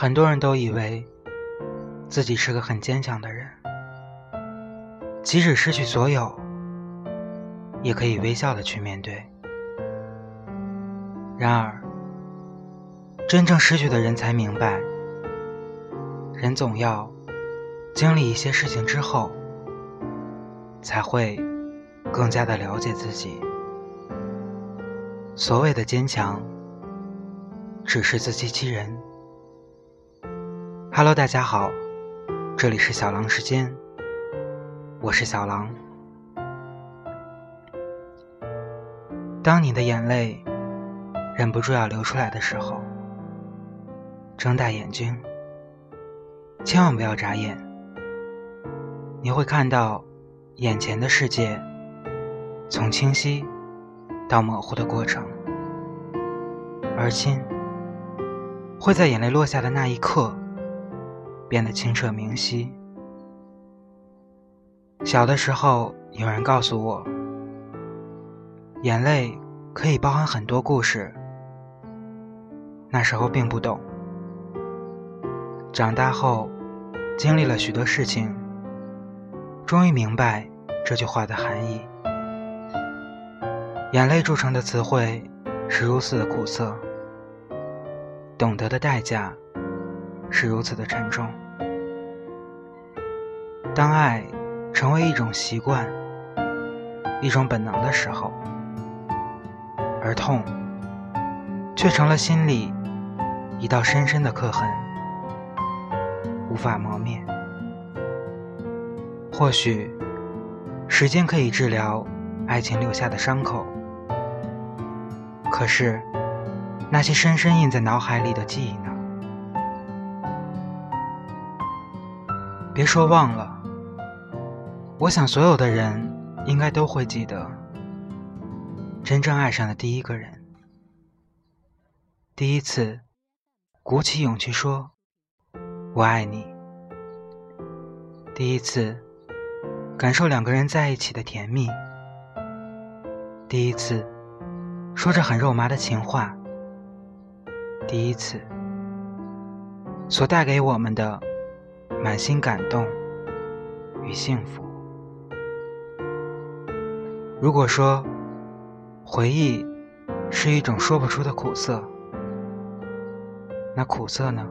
很多人都以为自己是个很坚强的人，即使失去所有，也可以微笑的去面对。然而，真正失去的人才明白，人总要经历一些事情之后，才会更加的了解自己。所谓的坚强，只是自欺欺人。Hello，大家好，这里是小狼时间，我是小狼。当你的眼泪忍不住要流出来的时候，睁大眼睛，千万不要眨眼，你会看到眼前的世界从清晰到模糊的过程，而亲会在眼泪落下的那一刻。变得清澈明晰。小的时候，有人告诉我，眼泪可以包含很多故事。那时候并不懂，长大后，经历了许多事情，终于明白这句话的含义。眼泪铸成的词汇是如此的苦涩，懂得的代价。是如此的沉重。当爱成为一种习惯、一种本能的时候，而痛却成了心里一道深深的刻痕，无法磨灭。或许时间可以治疗爱情留下的伤口，可是那些深深印在脑海里的记忆呢？别说忘了，我想所有的人应该都会记得，真正爱上的第一个人，第一次鼓起勇气说“我爱你”，第一次感受两个人在一起的甜蜜，第一次说着很肉麻的情话，第一次所带给我们的。满心感动与幸福。如果说回忆是一种说不出的苦涩，那苦涩呢？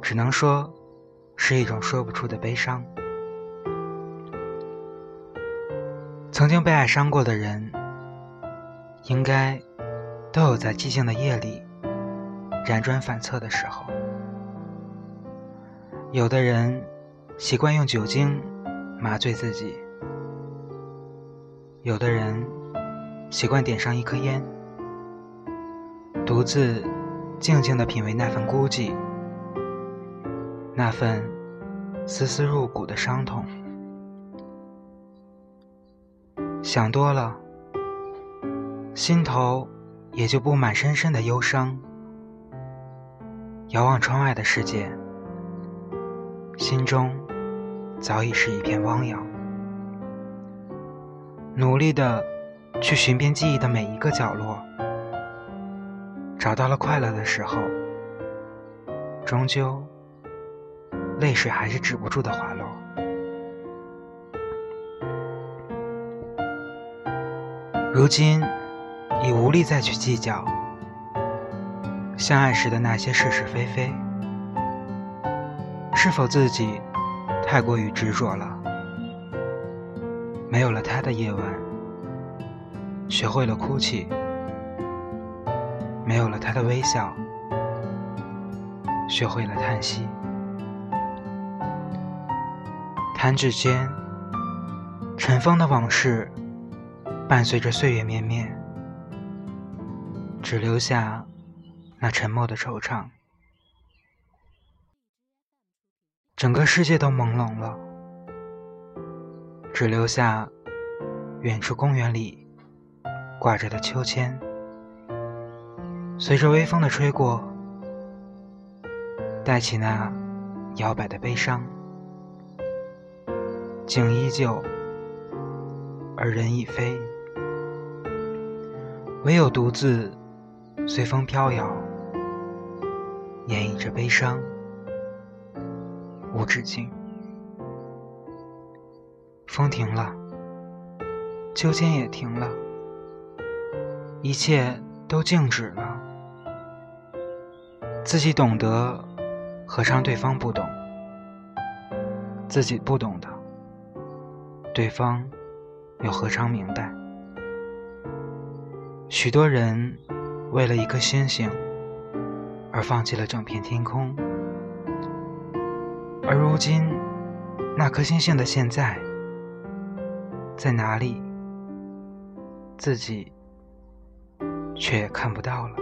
只能说是一种说不出的悲伤。曾经被爱伤过的人，应该都有在寂静的夜里辗转反侧的时候。有的人习惯用酒精麻醉自己，有的人习惯点上一颗烟，独自静静的品味那份孤寂，那份丝丝入骨的伤痛。想多了，心头也就布满深深的忧伤。遥望窗外的世界。心中早已是一片汪洋，努力的去寻遍记忆的每一个角落，找到了快乐的时候，终究泪水还是止不住的滑落。如今已无力再去计较相爱时的那些是是非非。是否自己太过于执着了？没有了他的夜晚，学会了哭泣；没有了他的微笑，学会了叹息。弹指间，尘封的往事伴随着岁月绵绵，只留下那沉默的惆怅。整个世界都朦胧了，只留下远处公园里挂着的秋千，随着微风的吹过，带起那摇摆的悲伤。景依旧，而人已非，唯有独自随风飘摇，演绎着悲伤，无止境。风停了，秋千也停了，一切都静止了。自己懂得，何尝对方不懂？自己不懂的，对方又何尝明白？许多人为了一颗星星而放弃了整片天空，而如今那颗星星的现在在哪里，自己却也看不到了。